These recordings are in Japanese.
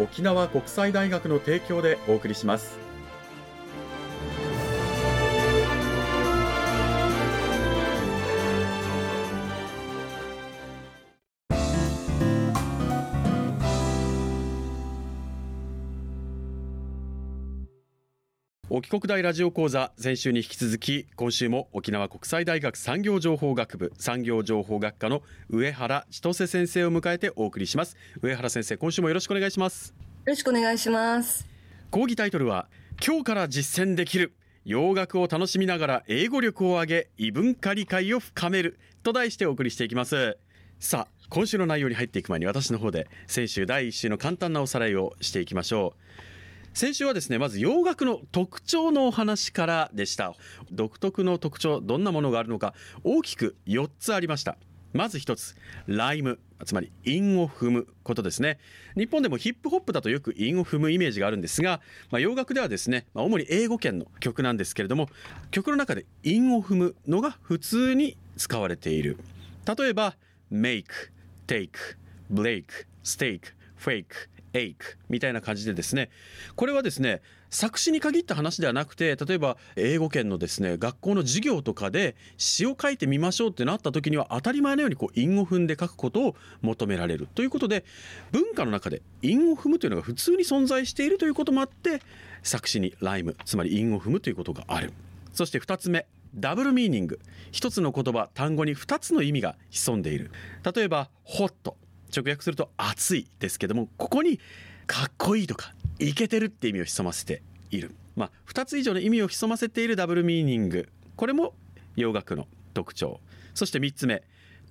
沖縄国際大学の提供でお送りします。沖国大ラジオ講座先週に引き続き今週も沖縄国際大学産業情報学部産業情報学科の上原千歳先生を迎えてお送りします。上原先生今週もよろしくお願いします。よろしくお願いします。講義タイトルは今日から実践できる洋楽を楽しみながら英語力を上げ異文化理解を深めると題してお送りしていきます。さあ今週の内容に入っていく前に私の方で先週第1週の簡単なおさらいをしていきましょう先週はですねまず洋楽の特徴のお話からでした。独特の特徴どんなものがあるのか大きく4つありました。まず1つライム。つまり韻を踏むことですね。日本でもヒップホップだとよく韻を踏むイメージがあるんですが、まあ、洋楽ではですね、まあ、主に英語圏の曲なんですけれども曲の中で韻を踏むのが普通に使われている。例えば make, take, break, stake, fake, ache みたいな感じでですねこれはですね作詞に限った話ではなくて例えば英語圏のですね学校の授業とかで詩を書いてみましょうってなった時には当たり前のようにこう韻を踏んで書くことを求められる。ということで文化の中で韻を踏むというのが普通に存在しているということもあって作詞にライムつまり韻を踏むということがある。そして2つ目ダブルミーニング一つの言葉単語に2つの意味が潜んでいる。例えばホット。直訳すると熱いですけどもここにかっこいいとかイケてるって意味を潜ませている、まあ、2つ以上の意味を潜ませているダブルミーニングこれも洋楽の特徴。そして3つ目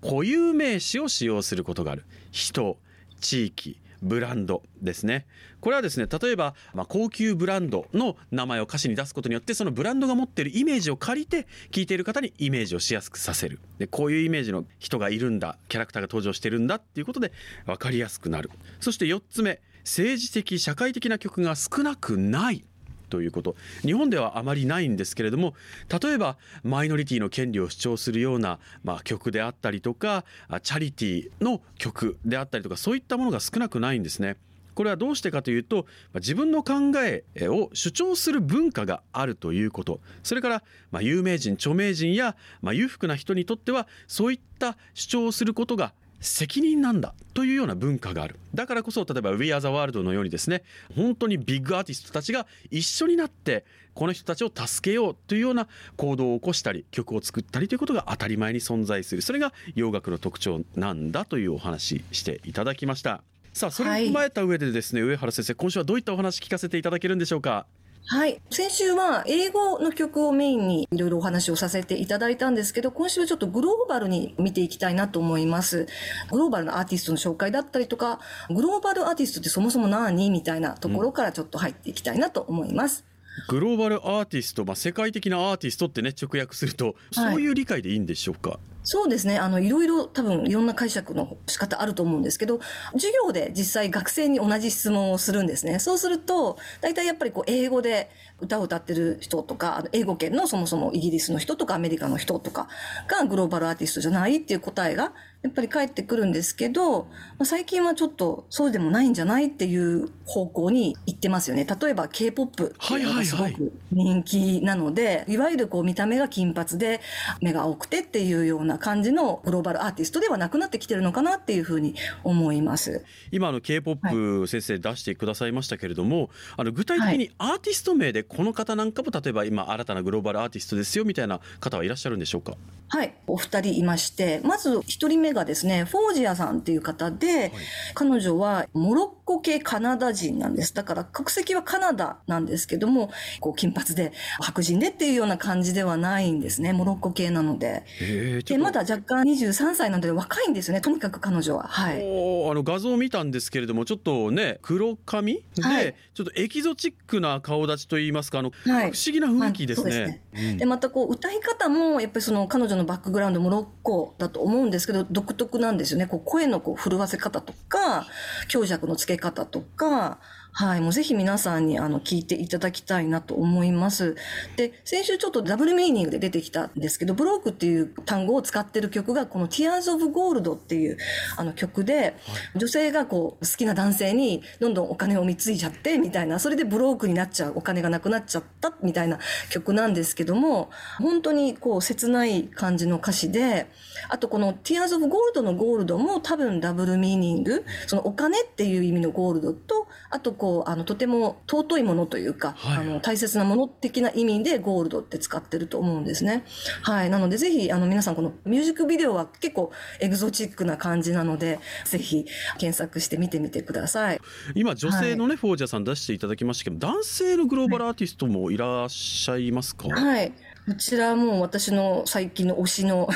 固有名詞を使用することがある。人地域。ブランドですね。これはですね例えば、まあ、高級ブランドの名前を歌詞に出すことによってそのブランドが持ってるイメージを借りて聴いている方にイメージをしやすくさせる。でこういうイメージの人がいるんだキャラクターが登場してるんだっていうことで分かりやすくなる。そして4つ目政治的社会的な曲が少なくない。ということ日本ではあまりないんですけれども例えばマイノリティの権利を主張するような、まあ、曲であったりとかチャリティーの曲であったりとかそういったものが少なくないんですね。これはどうしてかというと自分の考えを主張する文化があるということそれからま有名人著名人やま裕福な人にとってはそういった主張をすることが責任なんだというような文化がある。だからこそ例えば「We Are the World」のようにですね本当にビッグアーティストたちが一緒になってこの人たちを助けようというような行動を起こしたり曲を作ったりということが当たり前に存在する。それが洋楽の特徴なんだというお話していただきました。さあそれを踏まえた上でですね、はい、上原先生今週はどういったお話聞かせていただけるんでしょうか？はい。先週は英語の曲をメインにいろいろお話をさせていただいたんですけど、今週はちょっとグローバルに見ていきたいなと思います。グローバルなアーティストの紹介だったりとか、グローバルアーティストってそもそも何みたいなところからちょっと入っていきたいなと思います。うん、グローバルアーティスト、まあ、世界的なアーティストってね、直訳すると、そういう理解でいいんでしょうか、はいそうですね。あの、いろいろ多分いろんな解釈の仕方あると思うんですけど、授業で実際学生に同じ質問をするんですね。そうすると、大体やっぱりこう英語で歌を歌ってる人とか、英語圏のそもそもイギリスの人とかアメリカの人とかがグローバルアーティストじゃないっていう答えがやっぱり返ってくるんですけど、まあ、最近はちょっとそうでもないんじゃないっていう方向に行ってますよね。例えば K-POP がすごく人気なので、いわゆるこう見た目が金髪で目が青くてっていうような感じのグローバルアーティストではなくなってきてるのかなっていうふうに思います。今の K-POP 先生出してくださいましたけれども、はい、あの具体的にアーティスト名でこの方なんかも例えば今新たなグローバルアーティストですよみたいな方はいらっしゃるんでしょうか？はい、お二人いまして、まず一人目がですね、フォージアさんっていう方で、はい、彼女はモロッコ系カナダ人なんです。だから国籍はカナダなんですけども、こう金髪で白人でっていうような感じではないんですね。モロッコ系なので。で、まだ若干23歳なので若いんですよね。とにかく彼女は。はい。あの画像を見たんですけれども、ちょっとね、黒髪？で、はい、ちょっとエキゾチックな顔立ちといいますか、あの、はい、不思議な雰囲気ですね。で、ねうん、またこう歌い方もやっぱりその彼女のバックグラウンドモロッコだと思うんですけど、独特なんですよね。こう声のこう震わせ方とか、強弱のつけ方とか、はい、もうぜひ皆さんにあの聞いていただきたいなと思います。で、先週ちょっとダブルミーニングで出てきたんですけど、ブロークっていう単語を使ってる曲がこの Tears of Gold っていうあの曲で、はい、女性がこう好きな男性にどんどんお金を貢いじゃってみたいな、それでブロークになっちゃう、お金がなくなっちゃったみたいな曲なんですけども、本当にこう切ない感じの歌詞で、あとこの Tears of Gold のゴールドも多分ダブルミーニング、そのお金っていう意味のゴールドと、あとこう、あの、とても尊いものというか、はい、あの、大切なもの的な意味でゴールドって使ってると思うんですね。はい。なので、ぜひ、あの、皆さんこのミュージックビデオは結構エグゾチックな感じなので、ぜひ検索してみてみてください。今、女性のね、はい、フォージャーさん出していただきましたけど、男性のグローバルアーティストもいらっしゃいますか？はいこちらも私の最近の推しの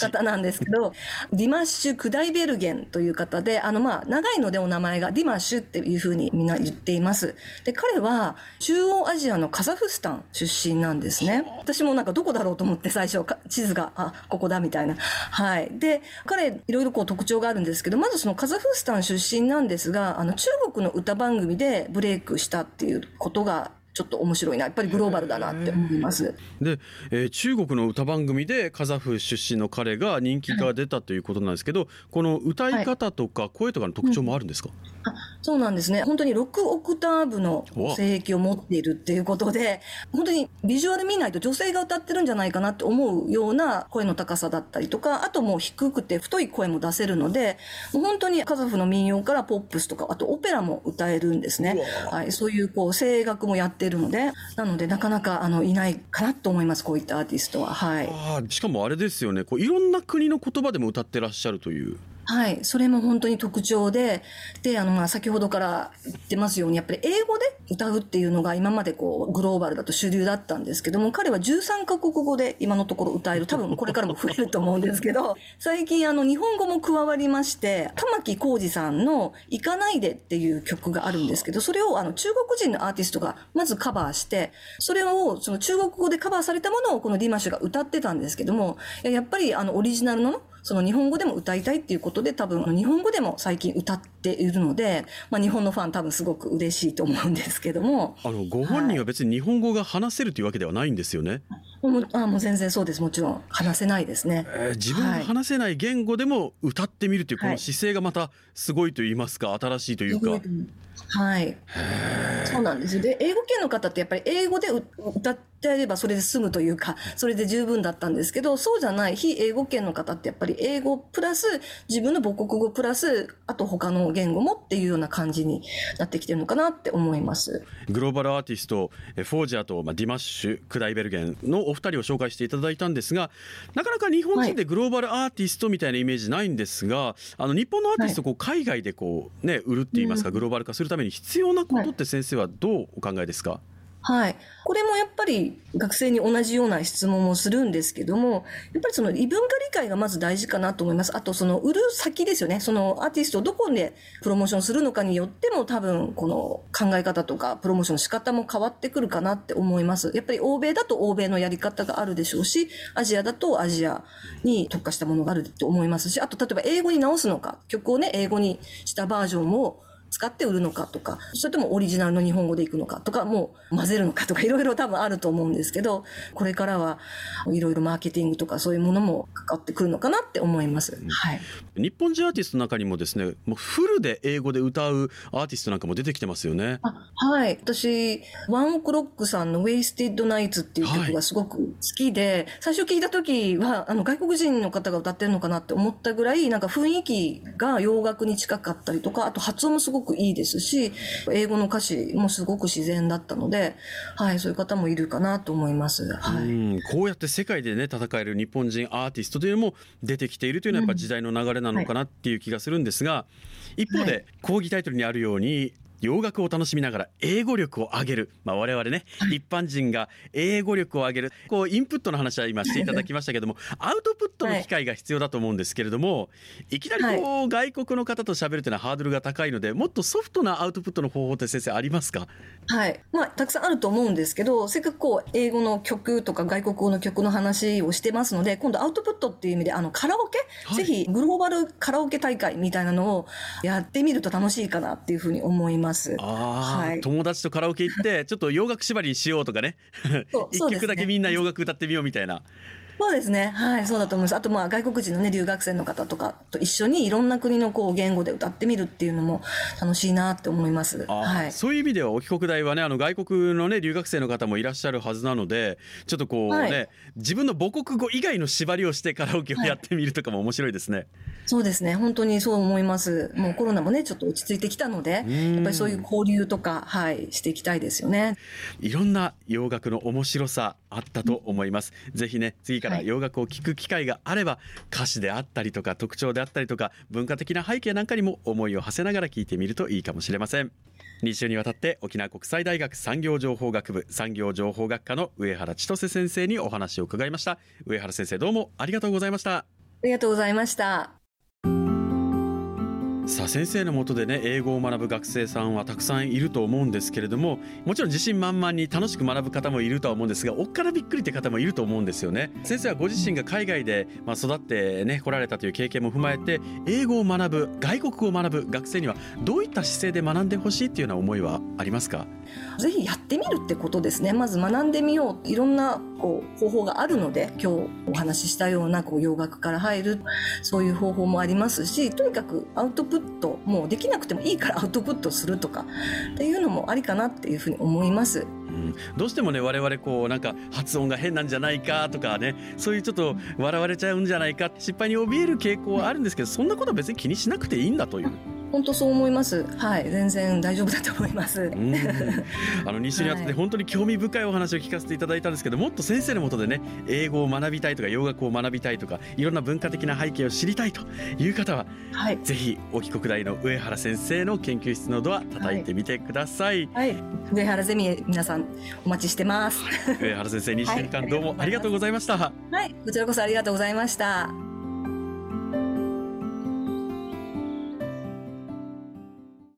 方なんですけど、ディマッシュ・クダイベルゲンという方で、あのまあ長いのでお名前がディマッシュっていうふうにみんな言っています。で、彼は中央アジアのカザフスタン出身なんですね。私もなんかどこだろうと思って最初地図が、あ、ここだみたいな。はい。で、彼いろいろこう特徴があるんですけど、まずそのカザフスタン出身なんですが、あの中国の歌番組でブレイクしたっていうことがちょっと面白いなやっぱりグローバルだなって思います。で、えー、中国の歌番組でカザフ出身の彼が人気が出たということなんですけど、はい、この歌い方とか声とかの特徴もあるんですか、はいあそうなんですね。本当に6オクターブの声域を持っているっていうことで、本当にビジュアル見ないと女性が歌ってるんじゃないかなって思うような声の高さだったりとか、あともう低くて太い声も出せるので、本当にカザフの民謡からポップスとか、あとオペラも歌えるんですね。はい、そういうこう声楽もやってるので、なのでなかなかあのいないかなと思います、こういったアーティストは。はい。あしかもあれですよね、こういろんな国の言葉でも歌ってらっしゃるという。はい。それも本当に特徴で、で、あの、まあ、先ほどから言ってますように、やっぱり英語で歌うっていうのが今までこう、グローバルだと主流だったんですけども、彼は13カ国語で今のところ歌える。多分これからも増えると思うんですけど、最近あの、日本語も加わりまして、玉置浩二さんの行かないでっていう曲があるんですけど、それをあの、中国人のアーティストがまずカバーして、それをその中国語でカバーされたものをこのディマッシュが歌ってたんですけども、やっぱりあの、オリジナルのその日本語でも歌いたいっていうことで多分日本語でも最近歌っているので、まあ日本のファン多分すごく嬉しいと思うんですけども。あの、ご本人は別に日本語が話せるというわけではないんですよね？もうあもう全然そうです。もちろん話せないですね。えー、自分が話せない言語でも歌ってみるというこの姿勢がまたすごいと言いますか、新しいというか。はい。そうなんですよ。で、英語圏の方ってやっぱり英語で歌ってあればそれで済むというか、それで十分だったんですけど、そうじゃない非英語圏の方ってやっぱり英語プラス自分の母国語プラス、あと他の言語もっていうような感じになってきてるのかなって思います。グローバルアーティスト、フォージャーと、まあ、ディマッシュ・クダイベルゲンのお二人を紹介していただいたんですが、なかなか日本人でグローバルアーティストみたいなイメージないんですが、はい、あの日本のアーティストをこう海外でこうね、売るって言いますか、グローバル化するために必要なことって先生はどうお考えですか、はい。はいこれもやっぱり学生に同じような質問をするんですけども、やっぱりその異文化理解がまず大事かなと思います。あとその売る先ですよね。そのアーティストをどこでプロモーションするのかによっても多分この考え方とかプロモーションの仕方も変わってくるかなって思います。やっぱり欧米だと欧米のやり方があるでしょうし、アジアだとアジアに特化したものがあると思いますし、あと例えば英語に直すのか、曲をね、英語にしたバージョンを使って売るのかとか、それともオリジナルの日本語でいくのかとか、もう混ぜるのかとか、いろいろ多分あると思うんですけど、これからはいろいろマーケティングとかそういうものもかかってくるのかなって思います。はい。日本人アーティストの中にもですね、もうフルで英語で歌うアーティストなんかも出てきてますよね。はい。私、ワンオクロックさんの Wasted Nights っていう曲がすごく好きで、はい、最初聞いた時は、あの、外国人の方が歌ってるのかなって思ったぐらい、なんか雰囲気が洋楽に近かったりとか、あと発音もすごくいいですし、英語の歌詞もすごく自然だったので、はい、そういう方もいるかなと思います。はい。こうやって世界でね、戦える日本人アーティストというのも出てきているというのはやっぱ時代の流れなのかなっていう気がするんですが、一方で講義タイトルにあるように洋楽を楽しみながら英語力を上げる、まあ、我々ね、一般人が英語力を上げる。こうインプットの話は今していただきましたけどもアウトプットの機会が必要だと思うんですけれども、い、きなりこう、外国の方と喋るというのはハードルが高いのでもっとソフトなアウトプットの方法って先生ありますか？はい。まあたくさんあると思うんですけどせっかくこう英語の曲とか外国語の曲の話をしてますので今度アウトプットっていう意味であのカラオケ、はい、ぜひグローバルカラオケ大会みたいなのをやってみると楽しいかなっていうふうに思います。あはい、友達とカラオケ行ってちょっと洋楽縛りにしようとかね。一曲だけみんな洋楽歌ってみようみたいな。そうですね。はい、そうだと思います。あと、まあ、外国人のね、留学生の方とかと一緒にいろんな国のこう言語で歌ってみるっていうのも楽しいなって思います。はい。そういう意味では、お帰国大はね、あの外国のね、留学生の方もいらっしゃるはずなので、ちょっとこうね、はい、自分の母国語以外の縛りをしてカラオケをやってみるとかも面白いですね。はい、そうですね。本当にそう思います。もうコロナもね、ちょっと落ち着いてきたので、やっぱりそういう交流とか、はい、していきたいですよね。いろんな洋楽の面白さあったと思います。ぜひね、次から洋楽を聴くく機会があれば歌詞であったりとか特徴であったりとか文化的な背景なんかにも思いを馳せながら聞いてみるといいかもしれません。2週にわたって沖縄国際大学産業情報学部産業情報学科の上原千歳先生にお話を伺いました上原先生どうもありがとうございましたありがとうございましたさあ先生のもとでね英語を学ぶ学生さんはたくさんいると思うんですけれどももちろん自信満々に楽しく学ぶ方もいるとは思うんですがおっからびっくりって方もいると思うんですよね。先生はご自身が海外で、まあ、育ってね来られたという経験も踏まえて英語を学ぶ外国語を学ぶ学生にはどういった姿勢で学んでほしいっていうような思いはありますか？ぜひやってみるってことですね。まず学んでみよう。いろんなこう方法があるので今日お話ししたようなこう洋楽から入るそういう方法もありますしとにかくアウトプットもうできなくてもいいから アウトプットするとかっていうのもありかなっていうふうに思います。うん、どうしてもね我々こうなんか発音が変なんじゃないかとかねそういうちょっと笑われちゃうんじゃないか失敗に怯える傾向はあるんですけどそんなことは別に気にしなくていいんだという。本当そう思います。はい、全然大丈夫だと思います。あの2週にあって本当に興味深いお話を聞かせていただいたんですけど、もっと先生のもとでね、英語を学びたいとか洋楽を学びたいとか、いろんな文化的な背景を知りたいという方は、はい、ぜひ沖国大の上原先生の研究室のドア叩いてみてください。はい、はい、上原ゼミ皆さんお待ちしてます。上原先生 2週間どうもありがとうございました。はい、こちらこそありがとうございました。